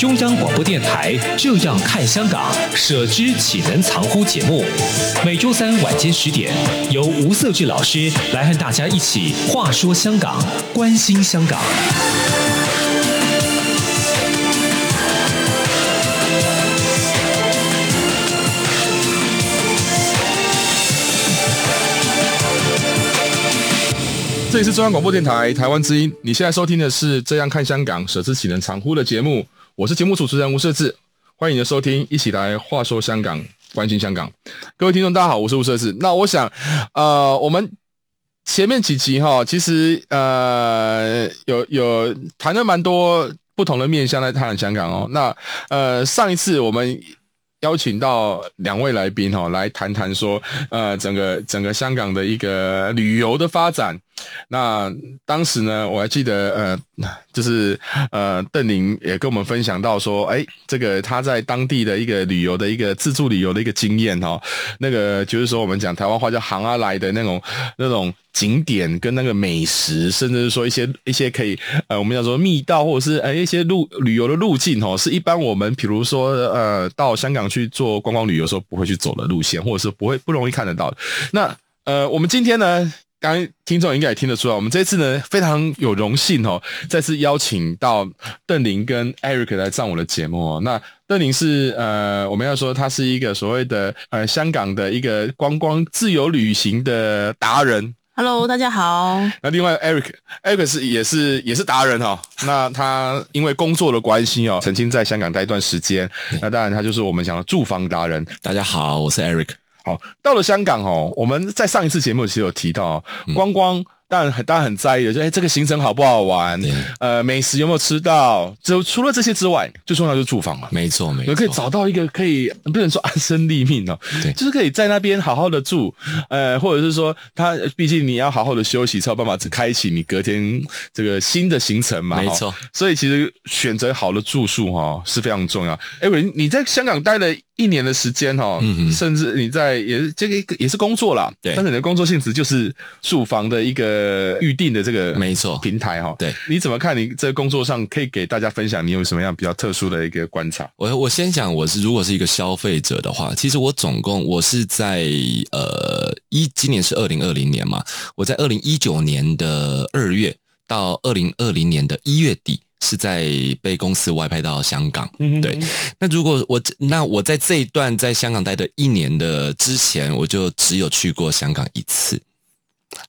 中央广播电台《这样看香港》，舍之岂能藏乎节目，每周三晚间十点，由吴色志老师来和大家一起话说香港，关心香港。这里是中央广播电台台湾之音，你现在收听的是《这样看香港》，舍之岂能藏乎的节目，我是节目主持人吴瑟智，欢迎你的收听，一起来话说香港，关心香港。各位听众，大家好，我是吴瑟智。那我想，呃，我们前面几集哈，其实呃，有有谈了蛮多不同的面向来谈香港哦。那呃，上一次我们。邀请到两位来宾哈，来谈谈说，呃，整个整个香港的一个旅游的发展。那当时呢，我还记得，呃，就是呃，邓宁也跟我们分享到说，哎，这个他在当地的一个旅游的一个自助旅游的一个经验哈，那个就是说我们讲台湾话叫行啊来的那种那种景点跟那个美食，甚至是说一些一些可以呃，我们叫做密道或者是呃一些路旅游的路径哦，是一般我们比如说呃到香港去做观光旅游时候不会去走的路线，或者是不会不容易看得到。那呃，我们今天呢？刚刚听众应该也听得出来，我们这次呢非常有荣幸哦，再次邀请到邓林跟 Eric 来上我的节目哦。那邓林是呃，我们要说他是一个所谓的呃香港的一个观光自由旅行的达人。Hello，大家好。那另外 Eric，Eric 是也是也是达人哦。那他因为工作的关系哦，曾经在香港待一段时间。那当然他就是我们讲的住房达人。大家好，我是 Eric。好，到了香港哦，我们在上一次节目其实有提到观光。当然很，大家很在意的，就哎，这个行程好不好玩？呃，美食有没有吃到？就除了这些之外，最重要就是住房嘛。没错，没错。你可以找到一个可以不能说安身立命哦，对，就是可以在那边好好的住。呃，或者是说，他毕竟你要好好的休息，才有办法只开启你隔天这个新的行程嘛。没错。所以其实选择好的住宿哈是非常重要。哎，喂，你在香港待了一年的时间哈，嗯，甚至你在也是这个也是工作啦，对，但是你的工作性质就是住房的一个。呃，预定的这个没错平台哈，对，你怎么看？你在工作上可以给大家分享，你有什么样比较特殊的一个观察？我我先讲，我是如果是一个消费者的话，其实我总共我是在呃一今年是二零二零年嘛，我在二零一九年的二月到二零二零年的一月底是在被公司外派到香港。嗯，对。那如果我那我在这一段在香港待的一年的之前，我就只有去过香港一次。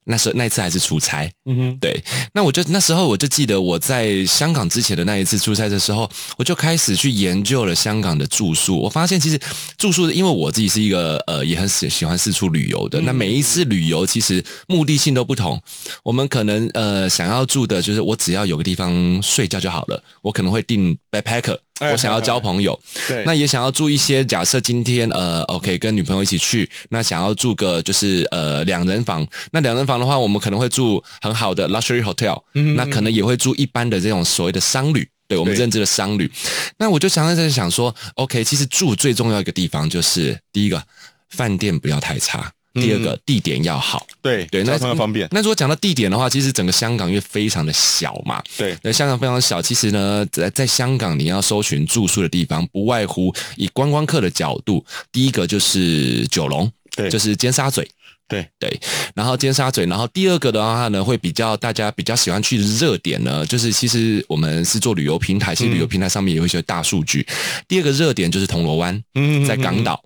那时候那一次还是出差，嗯哼，对。那我就那时候我就记得我在香港之前的那一次出差的时候，我就开始去研究了香港的住宿。我发现其实住宿，因为我自己是一个呃也很喜喜欢四处旅游的。那每一次旅游其实目的性都不同。我们可能呃想要住的就是我只要有个地方睡觉就好了。我可能会订 backpacker。我想要交朋友，对，那也想要住一些。假设今天呃，OK，跟女朋友一起去，那想要住个就是呃两人房。那两人房的话，我们可能会住很好的 luxury hotel，嗯，那可能也会住一般的这种所谓的商旅，对我们认知的商旅。那我就常常在想说，OK，其实住最重要一个地方就是第一个，饭店不要太差。第二个地点要好，对对，那非方便。那如果讲到地点的话，其实整个香港因为非常的小嘛，对，那香港非常小。其实呢，在在香港你要搜寻住宿的地方，不外乎以观光客的角度，第一个就是九龙，对，就是尖沙咀，对对。然后尖沙咀，然后第二个的话呢，会比较大家比较喜欢去的热点呢，就是其实我们是做旅游平台，其实旅游平台上面也会有一些大数据。第二个热点就是铜锣湾，嗯，在港岛。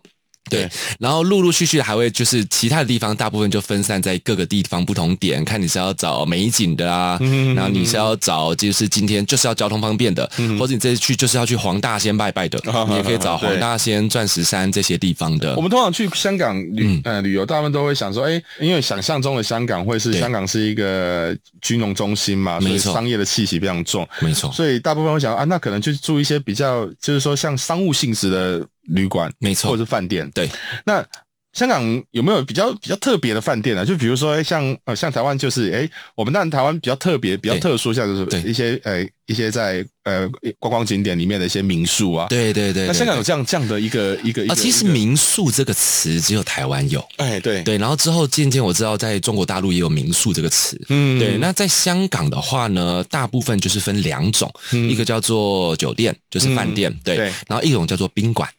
对，然后陆陆续续还会就是其他的地方，大部分就分散在各个地方不同点，看你是要找美景的啊，然后你是要找就是今天就是要交通方便的，或者你这次去就是要去黄大仙拜拜的，你也可以找黄大仙、钻石山这些地方的。我们通常去香港旅呃旅游，大部分都会想说，哎，因为想象中的香港会是香港是一个金融中心嘛，所以商业的气息非常重，没错，所以大部分会想啊，那可能就住一些比较就是说像商务性质的。旅馆没错，或者是饭店。对，那香港有没有比较比较特别的饭店呢？就比如说像呃像台湾就是哎，我们当然台湾比较特别、比较特殊，像就是一些呃一些在呃观光景点里面的一些民宿啊。对对对。那香港有这样这样的一个一个啊，其实民宿这个词只有台湾有。哎，对对。然后之后渐渐我知道，在中国大陆也有民宿这个词。嗯，对。那在香港的话呢，大部分就是分两种，一个叫做酒店，就是饭店，对。然后一种叫做宾馆。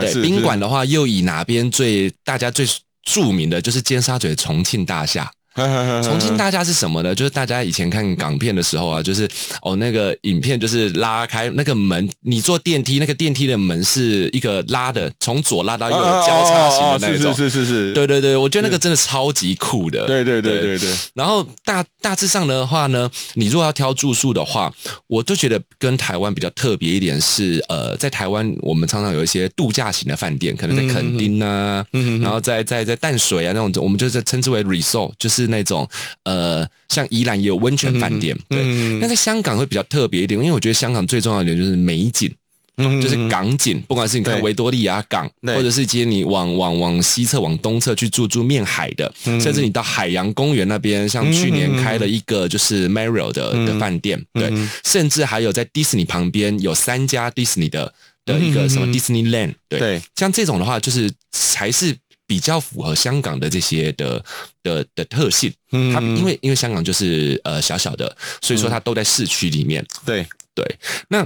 对，宾馆的话，又以哪边最大家最著名的就是尖沙咀重庆大厦。重庆大家是什么呢？就是大家以前看港片的时候啊，就是哦那个影片就是拉开那个门，你坐电梯，那个电梯的门是一个拉的，从左拉到右交叉型的那种。是是是是。对对对，我觉得那个真的超级酷的。对对对对对。然后大大致上的话呢，你如果要挑住宿的话，我就觉得跟台湾比较特别一点是，呃，在台湾我们常常有一些度假型的饭店，可能在垦丁啊，然后在在在淡水啊那种，我们就是称之为 resort，就是。那种呃，像宜兰也有温泉饭店，对。那在香港会比较特别一点，因为我觉得香港最重要的一点就是美景，就是港景。不管是你看维多利亚港，或者是接你往往往西侧、往东侧去住住面海的，甚至你到海洋公园那边，像去年开了一个就是 Marriott 的的饭店，对。甚至还有在迪士尼旁边有三家迪士尼的的一个什么 Disneyland，对。像这种的话，就是才是。比较符合香港的这些的的的特性，嗯，它因为因为香港就是呃小小的，所以说它都在市区里面。对。对，那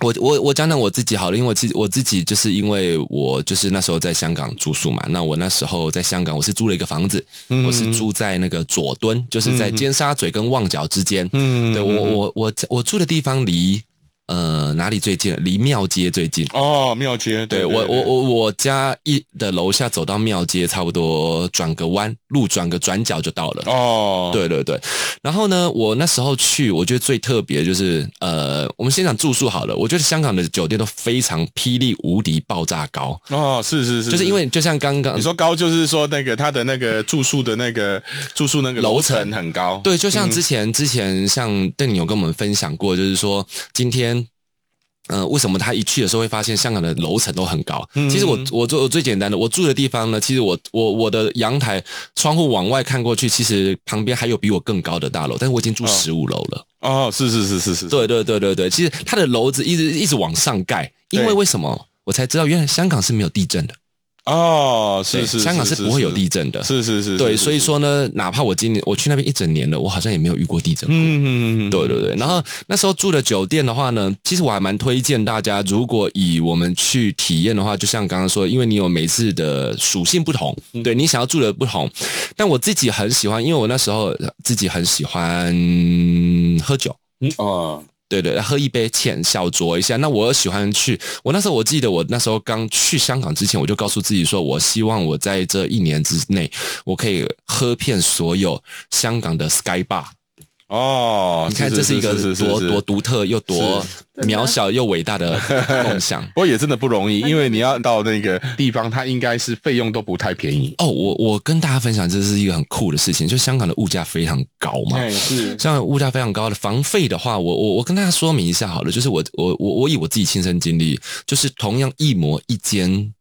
我我我讲讲我自己好了，因为我自我自己就是因为我就是那时候在香港住宿嘛，那我那时候在香港我是租了一个房子，我是住在那个佐敦，就是在尖沙咀跟旺角之间。嗯，对我我我我住的地方离。呃，哪里最近？离庙街最近哦，庙街。对，我，我我我家一的楼下走到庙街，差不多转个弯，路转个转角就到了。哦，对对对。然后呢，我那时候去，我觉得最特别就是，呃，我们先讲住宿好了。我觉得香港的酒店都非常霹雳无敌爆炸高。哦，是是是，就是因为就像刚刚你说高，就是说那个他的那个住宿的那个住宿那个楼层很高。对，就像之前、嗯、之前像邓你有跟我们分享过，就是说今天。嗯、呃，为什么他一去的时候会发现香港的楼层都很高？嗯、其实我我做最简单的，我住的地方呢，其实我我我的阳台窗户往外看过去，其实旁边还有比我更高的大楼，但是我已经住十五楼了。哦，是是是是是，对对对对对，其实它的楼子一直一直往上盖，因为为什么？我才知道，原来香港是没有地震的。哦，是是，香港是不会有地震的，是是是，对，所以说呢，哪怕我今年我去那边一整年了，我好像也没有遇过地震过。嗯嗯嗯，对对对。然后那时候住的酒店的话呢，其实我还蛮推荐大家，如果以我们去体验的话，就像刚刚说，因为你有每次的属性不同，对你想要住的不同，但我自己很喜欢，因为我那时候自己很喜欢喝酒。嗯哦。对对，喝一杯浅小酌一下。那我喜欢去，我那时候我记得我那时候刚去香港之前，我就告诉自己说，我希望我在这一年之内，我可以喝遍所有香港的 Sky Bar。哦，你看这是一个多多独特又多渺小又伟大的 梦想。不过也真的不容易，因为你要到那个地方，它应该是费用都不太便宜。哦，我我跟大家分享，这是一个很酷的事情，就香港的物价非常高嘛。对，是。香港物价非常高的房费的话，我我我跟大家说明一下好了，就是我我我我以我自己亲身经历，就是同样一模一间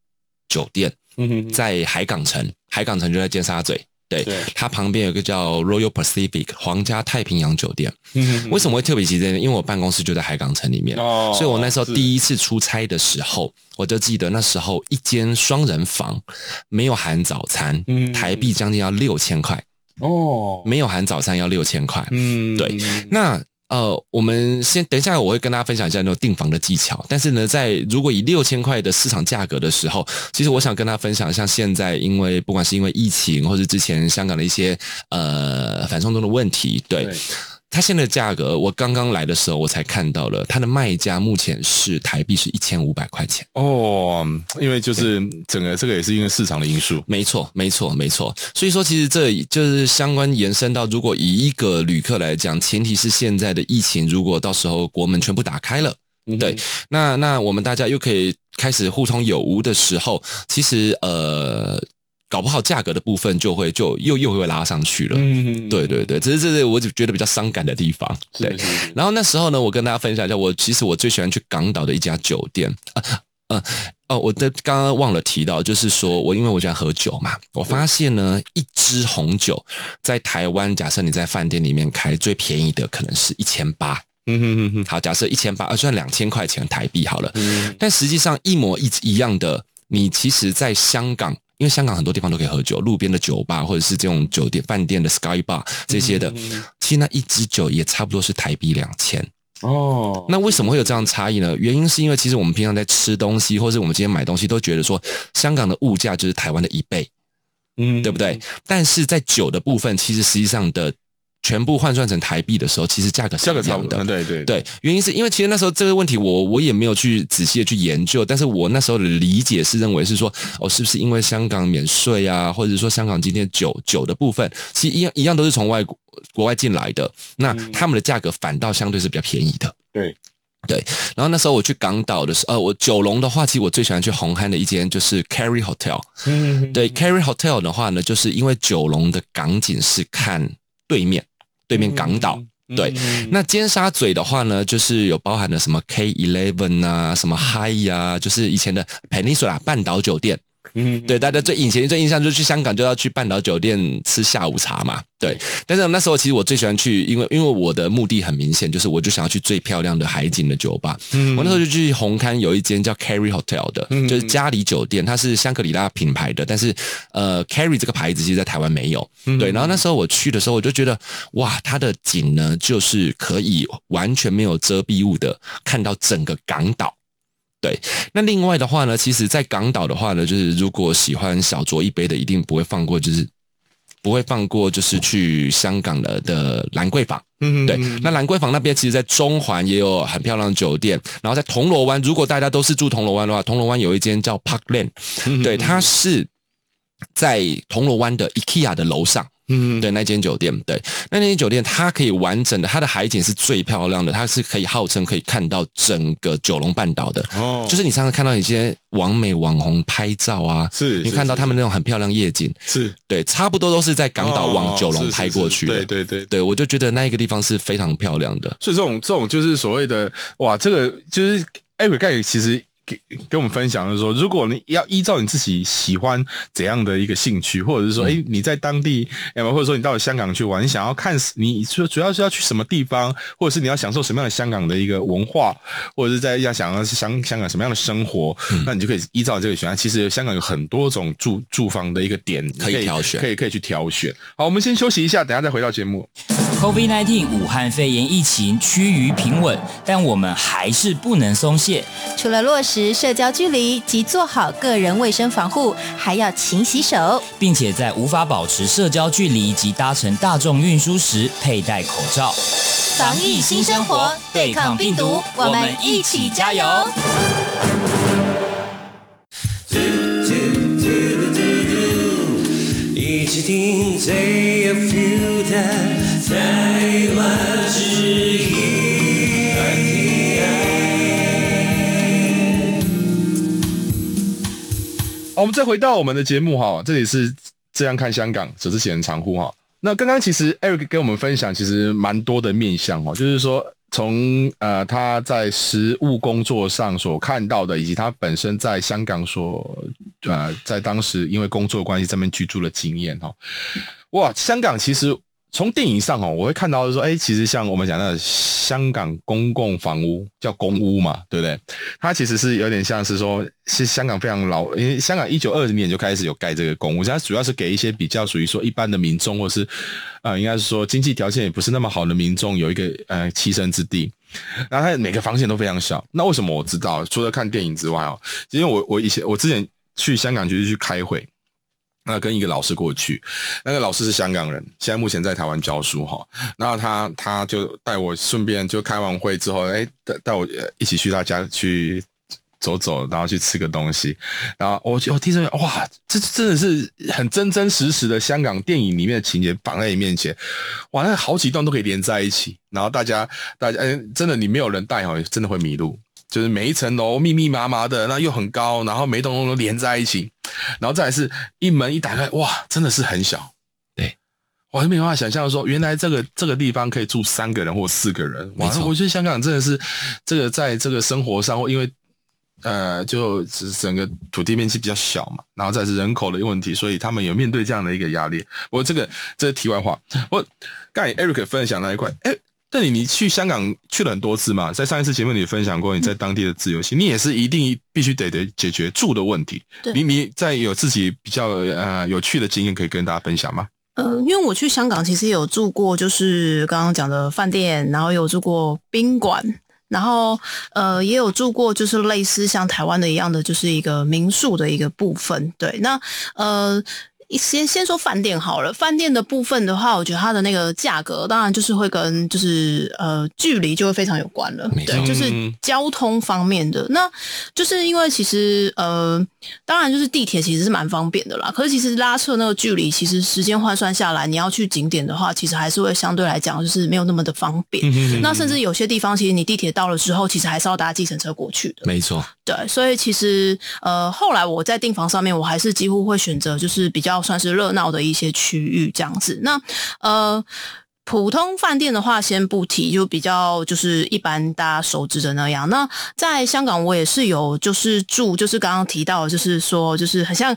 酒店，嗯在海港城，海港城就在尖沙咀。对，对它旁边有个叫 Royal Pacific 皇家太平洋酒店。嗯，为什么会特别记得呢？因为我办公室就在海港城里面，哦，所以我那时候第一次出差的时候，我就记得那时候一间双人房没有含早餐，嗯，台币将近要六千块。哦，没有含早餐要六千块。嗯，对，那。呃，我们先等一下，我会跟大家分享一下那种订房的技巧。但是呢，在如果以六千块的市场价格的时候，其实我想跟大家分享，一下现在因为不管是因为疫情，或是之前香港的一些呃反送中的问题，对它现在的价格，我刚刚来的时候我才看到了，它的卖价目前是台币是一千五百块钱哦，因为就是整个这个也是因为市场的因素，没错，没错，没错。所以说，其实这就是相关延伸到，如果以一个旅客来讲，前提是现在的疫情，如果到时候国门全部打开了，嗯、对，那那我们大家又可以开始互通有无的时候，其实呃。搞不好价格的部分就会就又又会拉上去了，嗯，对对对，这是这是我就觉得比较伤感的地方，对。然后那时候呢，我跟大家分享一下，我其实我最喜欢去港岛的一家酒店，啊呃哦，我的刚刚忘了提到，就是说我因为我喜欢喝酒嘛，我发现呢，一支红酒在台湾，假设你在饭店里面开最便宜的可能是一千八，嗯哼哼哼，好，假设一千八，呃，算两千块钱台币好了，嗯，但实际上一模一一样的，你其实在香港。因为香港很多地方都可以喝酒，路边的酒吧或者是这种酒店、饭店的 Sky Bar 这些的，其实那一支酒也差不多是台币两千哦。那为什么会有这样差异呢？原因是因为其实我们平常在吃东西，或者是我们今天买东西，都觉得说香港的物价就是台湾的一倍，嗯，对不对？但是在酒的部分，其实实际上的。全部换算成台币的时候，其实价格价格差不多。对对对，原因是因为其实那时候这个问题我，我我也没有去仔细的去研究，但是我那时候的理解是认为是说，哦，是不是因为香港免税啊，或者说香港今天酒酒的部分，其实一样一样都是从外国国外进来的，那他们的价格反倒相对是比较便宜的。对对，然后那时候我去港岛的时候，呃，我九龙的话，其实我最喜欢去红磡的一间就是 Carry Hotel。嗯，对，Carry Hotel 的话呢，就是因为九龙的港景是看对面。对面港岛，对，那尖沙咀的话呢，就是有包含了什么 K Eleven 啊，什么 High 啊，就是以前的 Peninsula 半岛酒店。嗯，对，大家最以前最印象就是去香港就要去半岛酒店吃下午茶嘛。对，但是那时候其实我最喜欢去，因为因为我的目的很明显，就是我就想要去最漂亮的海景的酒吧。嗯，我那时候就去红磡有一间叫 Carry Hotel 的，就是嘉里酒店，它是香格里拉品牌的，但是呃 Carry 这个牌子其实在台湾没有。对，然后那时候我去的时候，我就觉得哇，它的景呢，就是可以完全没有遮蔽物的看到整个港岛。对，那另外的话呢，其实，在港岛的话呢，就是如果喜欢小酌一杯的，一定不会放过，就是不会放过，就是去香港的的兰桂坊。嗯，对。那兰桂坊那边，其实，在中环也有很漂亮的酒店。然后在铜锣湾，如果大家都是住铜锣湾的话，铜锣湾有一间叫 Parkland，对，它是在铜锣湾的 IKEA 的楼上。嗯，对，那间酒店，对，那间酒店它可以完整的，它的海景是最漂亮的，它是可以号称可以看到整个九龙半岛的。哦，就是你常常看到一些网美网红拍照啊，是，你看到他们那种很漂亮夜景，是对，差不多都是在港岛往九龙拍过去的。对对对，对我就觉得那一个地方是非常漂亮的。所以这种这种就是所谓的哇，这个就是艾瑞盖其实。给跟我们分享的说，如果你要依照你自己喜欢怎样的一个兴趣，或者是说，哎，你在当地，或者说你到了香港去玩，你想要看，你说主要是要去什么地方，或者是你要享受什么样的香港的一个文化，或者是在要想要是香香港什么样的生活，嗯、那你就可以依照这个选项。其实香港有很多种住住房的一个点可以，可以挑选，可以可以去挑选。好，我们先休息一下，等下再回到节目。COVID-19 武汉肺炎疫情趋于平稳，但我们还是不能松懈。除了落实社交距离及做好个人卫生防护，还要勤洗手，并且在无法保持社交距离及搭乘大众运输时佩戴口罩。防疫新生活，对抗病毒，我们一起加油！一起听台湾我们再回到我们的节目哈，这里是这样看香港，只是写人长呼哈。那刚刚其实 Eric 跟我们分享，其实蛮多的面向哦，就是说从呃他在实务工作上所看到的，以及他本身在香港所呃在当时因为工作关系这边居住的经验哈。哇，香港其实。从电影上哦，我会看到说，哎，其实像我们讲的香港公共房屋叫公屋嘛，对不对？它其实是有点像是说，是香港非常老，因为香港一九二零年就开始有盖这个公屋，它主要是给一些比较属于说一般的民众，或是啊、呃，应该是说经济条件也不是那么好的民众，有一个呃栖身之地。然后它每个房间都非常小。那为什么我知道？除了看电影之外哦，因为我我以前我之前去香港就是去开会。那跟一个老师过去，那个老师是香港人，现在目前在台湾教书哈。然后他他就带我顺便就开完会之后，哎，带带我一起去他家去走走，然后去吃个东西。然后我我听着哇，这真的是很真真实实的香港电影里面的情节绑在你面前，哇，那好几段都可以连在一起。然后大家大家，哎，真的你没有人带哈，真的会迷路。就是每一层楼密密麻麻的，那又很高，然后每栋楼都连在一起，然后再来是一门一打开，哇，真的是很小。对，我还没办法想象说，原来这个这个地方可以住三个人或四个人。哇，我觉得香港真的是这个在这个生活上，因为呃，就整个土地面积比较小嘛，然后再是人口的问题，所以他们有面对这样的一个压力。不过这个这是题外话。我刚才 Eric 分享那一块，哎。那你你去香港去了很多次嘛？在上一次节目里分享过你在当地的自由行，嗯、你也是一定必须得得解决住的问题。对，你你在有自己比较呃有趣的经验可以跟大家分享吗？呃，因为我去香港其实有住过，就是刚刚讲的饭店，然后有住过宾馆，然后呃也有住过就是类似像台湾的一样的，就是一个民宿的一个部分。对，那呃。先先说饭店好了，饭店的部分的话，我觉得它的那个价格，当然就是会跟就是呃距离就会非常有关了，对，就是交通方面的，那就是因为其实呃，当然就是地铁其实是蛮方便的啦，可是其实拉车那个距离，其实时间换算下来，你要去景点的话，其实还是会相对来讲就是没有那么的方便。那甚至有些地方，其实你地铁到了之后，其实还是要搭计程车过去的。没错，对，所以其实呃后来我在订房上面，我还是几乎会选择就是比较。算是热闹的一些区域这样子，那呃。普通饭店的话，先不提，就比较就是一般大家熟知的那样。那在香港，我也是有就是住，就是刚刚提到，就是说，就是很像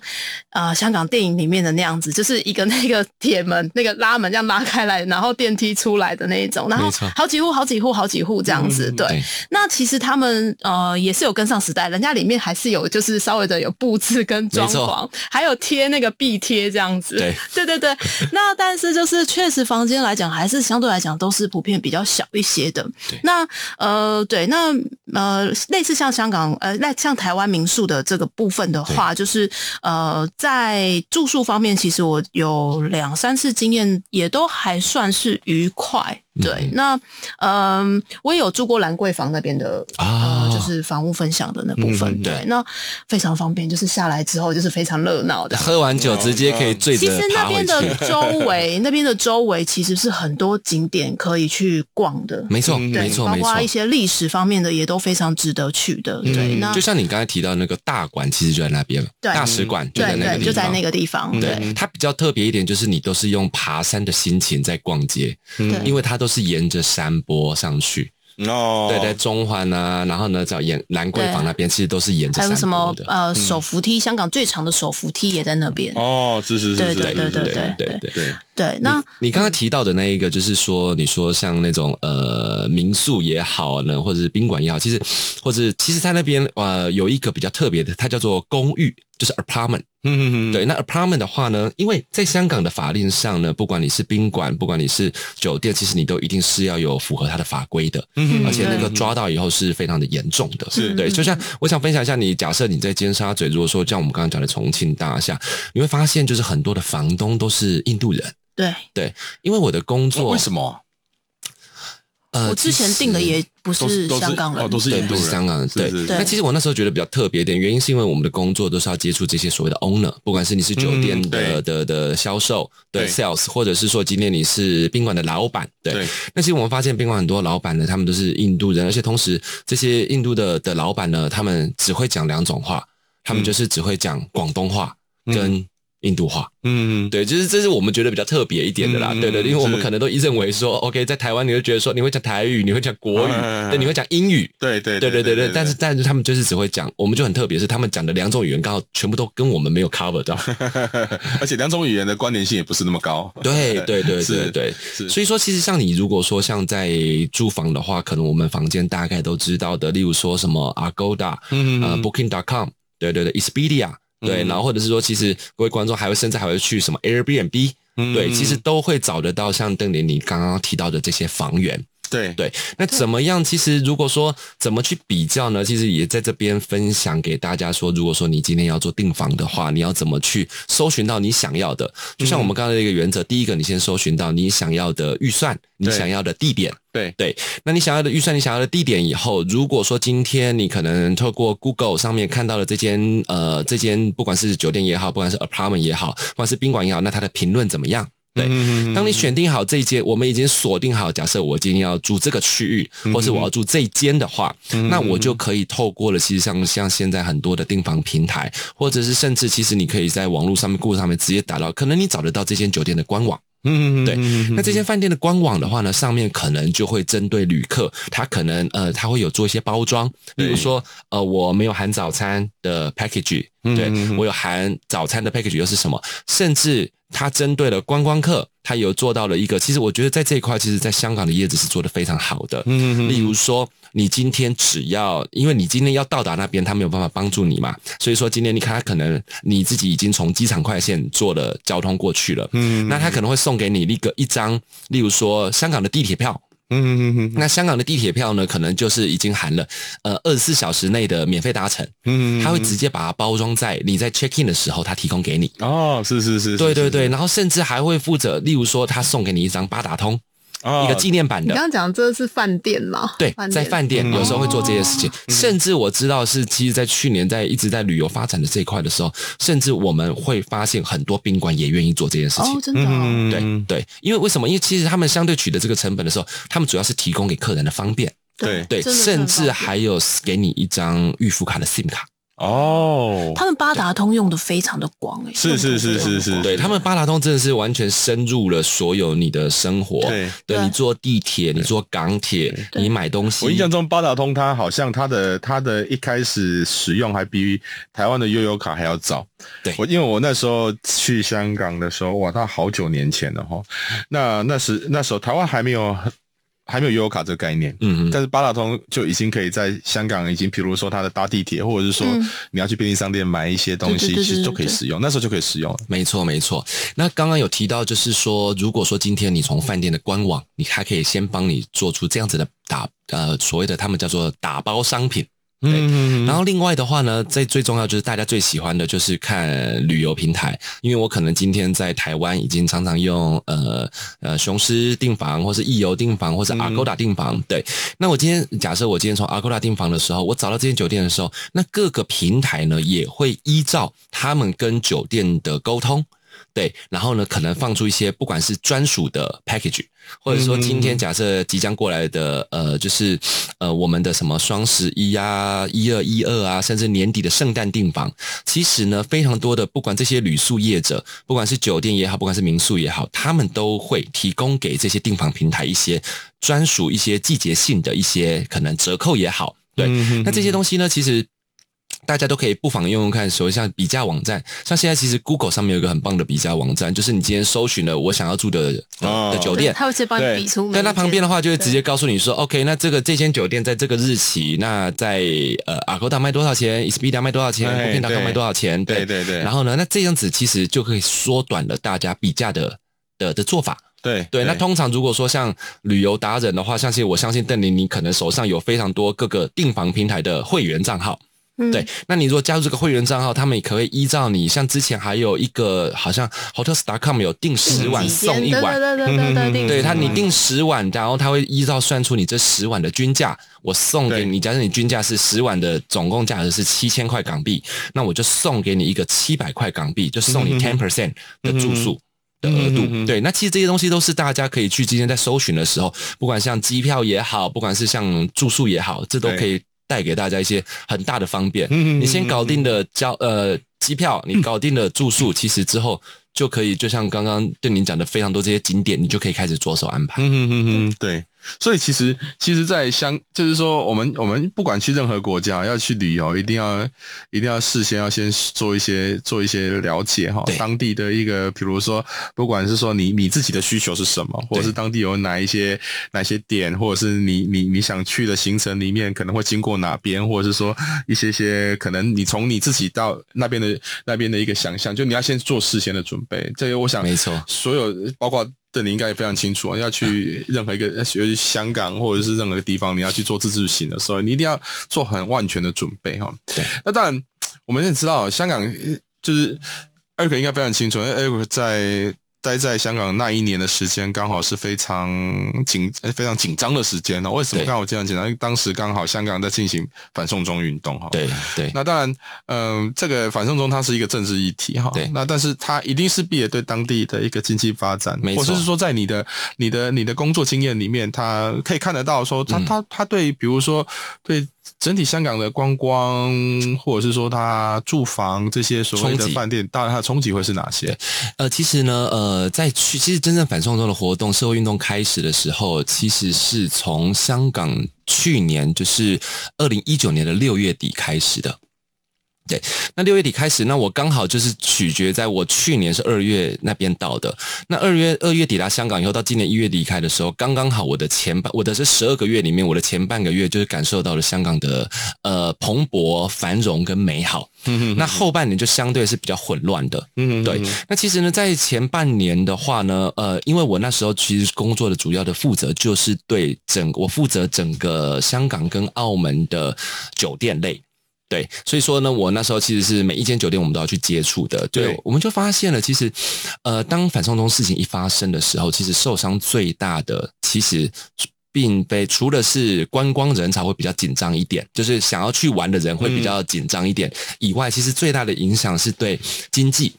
呃香港电影里面的那样子，就是一个那个铁门，那个拉门这样拉开来，然后电梯出来的那一种，然后好几户、好几户、好几户这样子。对，对那其实他们呃也是有跟上时代，人家里面还是有就是稍微的有布置跟装潢，还有贴那个壁贴这样子。对，对对对。那但是就是确实房间来讲。还是相对来讲都是普遍比较小一些的。那呃，对，那呃，类似像香港呃，那像台湾民宿的这个部分的话，就是呃，在住宿方面，其实我有两三次经验，也都还算是愉快。对，那嗯、呃，我也有住过兰桂坊那边的啊、呃，就是房屋分享的那部分。嗯、对，那非常方便，就是下来之后就是非常热闹的，喝完酒直接可以醉。其实那边的周围，那边的周围其实是很多景点可以去逛的。没错，对没错，包括一些历史方面的也都非常值得去的。嗯、对，那就像你刚才提到那个大馆，其实就在那边，对大使馆就在那个地方，对对，就在那个地方。对，它比较特别一点，就是你都是用爬山的心情在逛街，嗯，因为它都都是沿着山坡上去。对对中环啊然后呢找沿兰桂坊那边其实都是沿着什么呃手扶梯香港最长的手扶梯也在那边。哦是对对对对对对对对对那你刚刚提到的那一个就是说你说像那种呃民宿也好呢或者是宾馆也好其实或者其实它那边呃有一个比较特别的它叫做公寓就是 apartment 嗯嗯嗯，对，那 apartment 的话呢，因为在香港的法令上呢，不管你是宾馆，不管你是酒店，其实你都一定是要有符合它的法规的，嗯嗯，而且那个抓到以后是非常的严重的，是。对。就像我想分享一下，你假设你在尖沙咀，如果说像我们刚刚讲的重庆大厦，你会发现就是很多的房东都是印度人，对。对，因为我的工作为什么？我之前订的也不是香港人，都是印度人，香港人。对，那其实我那时候觉得比较特别一点，原因是因为我们的工作都是要接触这些所谓的 owner，不管是你是酒店的的的销售，对 sales，或者是说今天你是宾馆的老板，对。那其实我们发现宾馆很多老板呢，他们都是印度人，而且同时这些印度的的老板呢，他们只会讲两种话，他们就是只会讲广东话跟。印度话，嗯，对，就是这是我们觉得比较特别一点的啦，对对，因为我们可能都一认为说，OK，在台湾你会觉得说你会讲台语，你会讲国语，对，你会讲英语，对对对对对对，但是但是他们就是只会讲，我们就很特别，是他们讲的两种语言刚好全部都跟我们没有 cover 到，而且两种语言的关联性也不是那么高，对对对对 对，所以说其实像你如果说像在住房的话，可能我们房间大概都知道的，例如说什么 Agoda，嗯呃 Booking.com，对对对，Expedia。对，然后或者是说，其实各位观众还会甚至还会去什么 Airbnb，对，其实都会找得到像邓林你刚刚提到的这些房源。对对，那怎么样？其实如果说怎么去比较呢？其实也在这边分享给大家说，如果说你今天要做订房的话，你要怎么去搜寻到你想要的？就像我们刚才的一个原则，第一个，你先搜寻到你想要的预算，你想要的地点。对对，那你想要的预算，你想要的地点以后，如果说今天你可能透过 Google 上面看到了这间呃这间不管是酒店也好，不管是 apartment 也好，不管是宾馆也好，那它的评论怎么样？对，当你选定好这一间，我们已经锁定好，假设我今天要住这个区域，或是我要住这一间的话，那我就可以透过了，其实像像现在很多的订房平台，或者是甚至其实你可以在网络上面、Google 上面直接打到，可能你找得到这间酒店的官网。嗯，对。那这些饭店的官网的话呢，上面可能就会针对旅客，他可能呃，他会有做一些包装，比如说呃，我没有含早餐的 package，对，我有含早餐的 package 又是什么，甚至。他针对了观光客，他有做到了一个。其实我觉得在这一块，其实在香港的业子是做得非常好的。嗯嗯。例如说，你今天只要，因为你今天要到达那边，他没有办法帮助你嘛，所以说今天你看他可能你自己已经从机场快线坐了交通过去了。嗯。那他可能会送给你一个一张，例如说香港的地铁票。嗯嗯嗯，那香港的地铁票呢，可能就是已经含了呃二十四小时内的免费搭乘。嗯，他会直接把它包装在你在 check in 的时候，他提供给你。哦，是是是，对对对，然后甚至还会负责，例如说他送给你一张八达通。一个纪念版的。你刚刚讲这是饭店吗？对，在饭店有时候会做这些事情。甚至我知道是，其实，在去年在一直在旅游发展的这一块的时候，甚至我们会发现很多宾馆也愿意做这件事情。哦，真的？对对，因为为什么？因为其实他们相对取得这个成本的时候，他们主要是提供给客人的方便。对对，甚至还有给你一张预付卡的 SIM 卡。哦，他们八达通用的非常的广诶，是是是是是，对他们八达通真的是完全深入了所有你的生活。对，对你坐地铁，你坐港铁，你买东西。我印象中八达通它好像它的它的一开始使用还比台湾的悠游卡还要早。对，我因为我那时候去香港的时候，哇，它好久年前了哈。那那时那时候台湾还没有。还没有悠游卡这个概念，嗯嗯，但是八达通就已经可以在香港已经，比如说它的搭地铁，或者是说你要去便利商店买一些东西，其实都可以使用，那时候就可以使用了。没错没错。那刚刚有提到，就是说，如果说今天你从饭店的官网，你还可以先帮你做出这样子的打呃所谓的他们叫做打包商品。对，然后另外的话呢，在最重要就是大家最喜欢的就是看旅游平台，因为我可能今天在台湾已经常常用呃呃雄狮订房，或是易游订房，或是 Agoda 订房。对，那我今天假设我今天从 Agoda 订房的时候，我找到这间酒店的时候，那各个平台呢也会依照他们跟酒店的沟通。对，然后呢，可能放出一些不管是专属的 package，或者说今天假设即将过来的，呃，就是呃我们的什么双十一啊、一二一二啊，甚至年底的圣诞订房，其实呢，非常多的不管这些旅宿业者，不管是酒店也好，不管是民宿也好，他们都会提供给这些订房平台一些专属、一些季节性的一些可能折扣也好。对，那这些东西呢，其实。大家都可以不妨用用看，所谓像比价网站，像现在其实 Google 上面有一个很棒的比价网站，就是你今天搜寻了我想要住的、哦、的酒店，他会直接帮你比出。在它旁边的话，就会直接告诉你说，OK，那这个这间酒店在这个日期，那在呃 Agoda 卖多少钱，Expedia 卖多少钱，Booking.com 卖多少钱？对对对。然后呢，那这样子其实就可以缩短了大家比价的的的做法。对对。那通常如果说像旅游达人的话，相信我相信邓玲，你可能手上有非常多各个订房平台的会员账号。嗯、对，那你如果加入这个会员账号，他们也可以依照你，像之前还有一个好像 Hotels.com 有订十晚送一晚，对对对对对对，他你订十晚，然后他会依照算出你这十晚的均价，我送给你。假设你均价是十晚的总共价值是七千块港币，那我就送给你一个七百块港币，就送你 ten percent 的住宿的额度。对，那其实这些东西都是大家可以去今天在搜寻的时候，不管像机票也好，不管是像住宿也好，这都可以。带给大家一些很大的方便。你先搞定的交呃机票，你搞定了住宿，其实之后就可以，就像刚刚对您讲的非常多这些景点，你就可以开始着手安排。嗯嗯嗯嗯，对。所以其实，其实，在香，就是说，我们我们不管去任何国家，要去旅游，一定要一定要事先要先做一些做一些了解哈，当地的一个，比如说，不管是说你你自己的需求是什么，或者是当地有哪一些哪些点，或者是你你你想去的行程里面可能会经过哪边，或者是说一些些可能你从你自己到那边的那边的一个想象，就你要先做事先的准备。这个我想，没错，所有包括。邓你应该也非常清楚啊，要去 任何一个，学香港或者是任何一个地方，你要去做自助行的时候，你一定要做很万全的准备哈。那当然，我们也知道，香港就是艾瑞克应该非常清楚，因为艾瑞克在。待在香港那一年的时间，刚好是非常紧、非常紧张的时间呢。为什么刚好这样紧张？因为当时刚好香港在进行反送中运动哈。对对。那当然，嗯、呃，这个反送中它是一个政治议题哈。对。那但是它一定是必也对当地的一个经济发展，或者是说在你的、你的、你的工作经验里面，它可以看得到说，它、它、它对，比如说对。整体香港的观光，或者是说它住房这些所谓的饭店，当然它的冲击会是哪些？呃，其实呢，呃，在去其实真正反送中的活动、社会运动开始的时候，其实是从香港去年就是二零一九年的六月底开始的。对，那六月底开始，那我刚好就是取决在我去年是二月那边到的。那二月二月抵达香港以后，到今年一月离开的时候，刚刚好我的前半，我的这十二个月里面，我的前半个月就是感受到了香港的呃蓬勃繁荣跟美好。那后半年就相对是比较混乱的。嗯，对。那其实呢，在前半年的话呢，呃，因为我那时候其实工作的主要的负责就是对整我负责整个香港跟澳门的酒店类。对，所以说呢，我那时候其实是每一间酒店我们都要去接触的。对，对我们就发现了，其实，呃，当反送中事情一发生的时候，其实受伤最大的，其实并非除了是观光人才会比较紧张一点，就是想要去玩的人会比较紧张一点以外，其实最大的影响是对经济。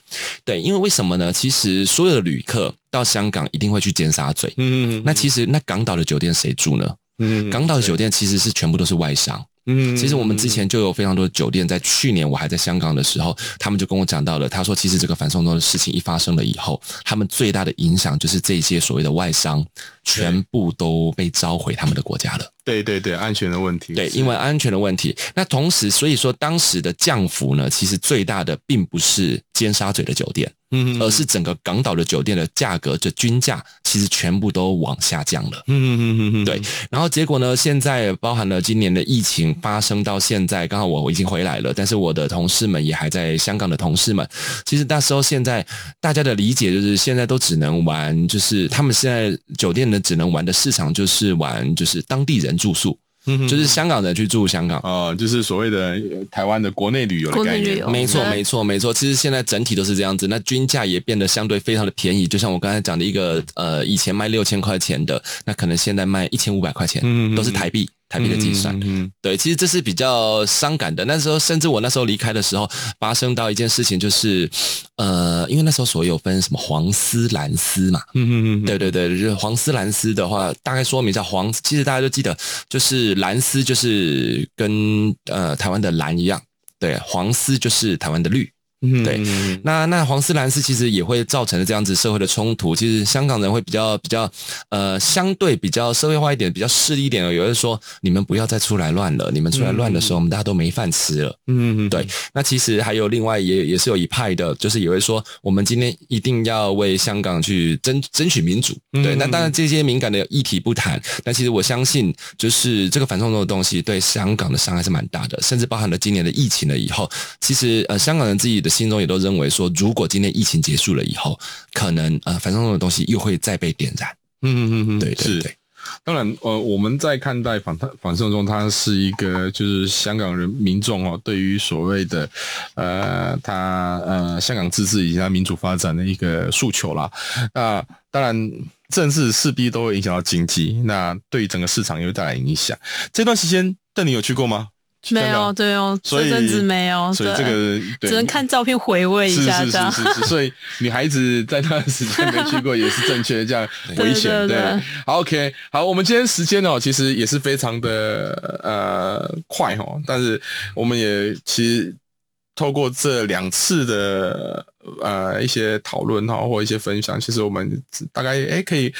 对，因为为什么呢？其实所有的旅客到香港一定会去尖沙咀。嗯嗯。那其实那港岛的酒店谁住呢？嗯，港岛的酒店其实是全部都是外商。嗯，其实我们之前就有非常多的酒店，在去年我还在香港的时候，他们就跟我讲到了，他说其实这个反送中的事情一发生了以后，他们最大的影响就是这些所谓的外商全部都被召回他们的国家了。对对对，安全的问题。对，因为安全的问题。那同时，所以说当时的降幅呢，其实最大的并不是尖沙咀的酒店。嗯，而是整个港岛的酒店的价格，这均价其实全部都往下降了。嗯嗯嗯嗯，对。然后结果呢，现在包含了今年的疫情发生到现在，刚好我我已经回来了，但是我的同事们也还在香港的同事们，其实那时候现在大家的理解就是，现在都只能玩，就是他们现在酒店呢只能玩的市场就是玩，就是当地人住宿。就是香港人去住香港哦，就是所谓的台湾的国内旅游的概念。没错，没错，没错。其实现在整体都是这样子，那均价也变得相对非常的便宜。就像我刚才讲的一个，呃，以前卖六千块钱的，那可能现在卖一千五百块钱，都是台币。台币的计算，嗯，对，其实这是比较伤感的。那时候，甚至我那时候离开的时候，发生到一件事情，就是，呃，因为那时候所有分什么黄丝、蓝丝嘛，嗯嗯嗯，对对对，就是黄丝、蓝丝的话，大概说明一下，黄，其实大家都记得，就是蓝丝就是跟呃台湾的蓝一样，对，黄丝就是台湾的绿。嗯，对，那那黄丝蓝丝其实也会造成这样子社会的冲突。其实香港人会比较比较呃相对比较社会化一点，比较势利一点。有人说你们不要再出来乱了，你们出来乱的时候，我们大家都没饭吃了。嗯嗯，对。那其实还有另外也也是有一派的，就是也会说我们今天一定要为香港去争争取民主。对，那当然这些敏感的议题不谈，但其实我相信就是这个反送中的东西对香港的伤害是蛮大的，甚至包含了今年的疫情了以后，其实呃香港人自己的。心中也都认为说，如果今天疫情结束了以后，可能呃，反送中的东西又会再被点燃。嗯嗯嗯嗯，对对对。当然，呃，我们在看待反反送中，它是一个就是香港人民众哦，对于所谓的呃，他呃香港自治以及他民主发展的一个诉求啦。那当然，政治势必都会影响到经济，那对于整个市场也会带来影响。这段时间，邓你有去过吗？没有，对哦，这阵子没有，所以这个只能看照片回味一下，这样。是是是是，所以女孩子在那段时间没去过也是正确，这样 危险。对，好，OK，好，我们今天时间哦，其实也是非常的呃快哦，但是我们也其实透过这两次的呃一些讨论哈，或一些分享，其实我们大概诶可以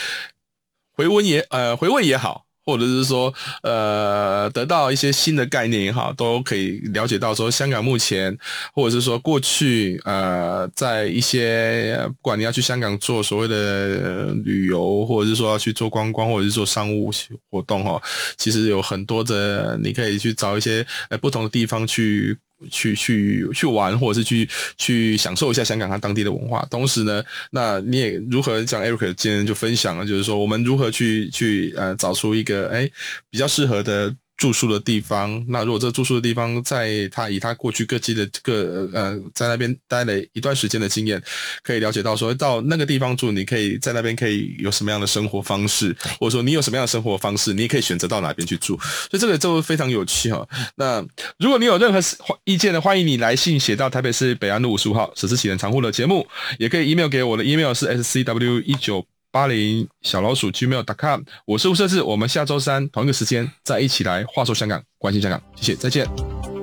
回温也呃回味也好。或者是说，呃，得到一些新的概念也好，都可以了解到说，香港目前，或者是说过去，呃，在一些不管你要去香港做所谓的旅游，或者是说要去做观光，或者是做商务活动，哈，其实有很多的，你可以去找一些呃不同的地方去去去去玩，或者是去去享受一下香港它当地的文化。同时呢，那你也如何像 Eric 今天就分享了，就是说我们如何去去呃找出一个哎比较适合的。住宿的地方，那如果这个住宿的地方，在他以他过去各级的各呃，在那边待了一段时间的经验，可以了解到说，到那个地方住，你可以在那边可以有什么样的生活方式，或者说你有什么样的生活方式，你也可以选择到哪边去住，所以这个就非常有趣哈。那如果你有任何意见呢，欢迎你来信写到台北市北安路五十五号史诗启人常户的节目，也可以 email 给我的 email 是 scw 一九。八零小老鼠 gmail.com，我是吴设志，我们下周三同一个时间再一起来话说香港，关心香港，谢谢，再见。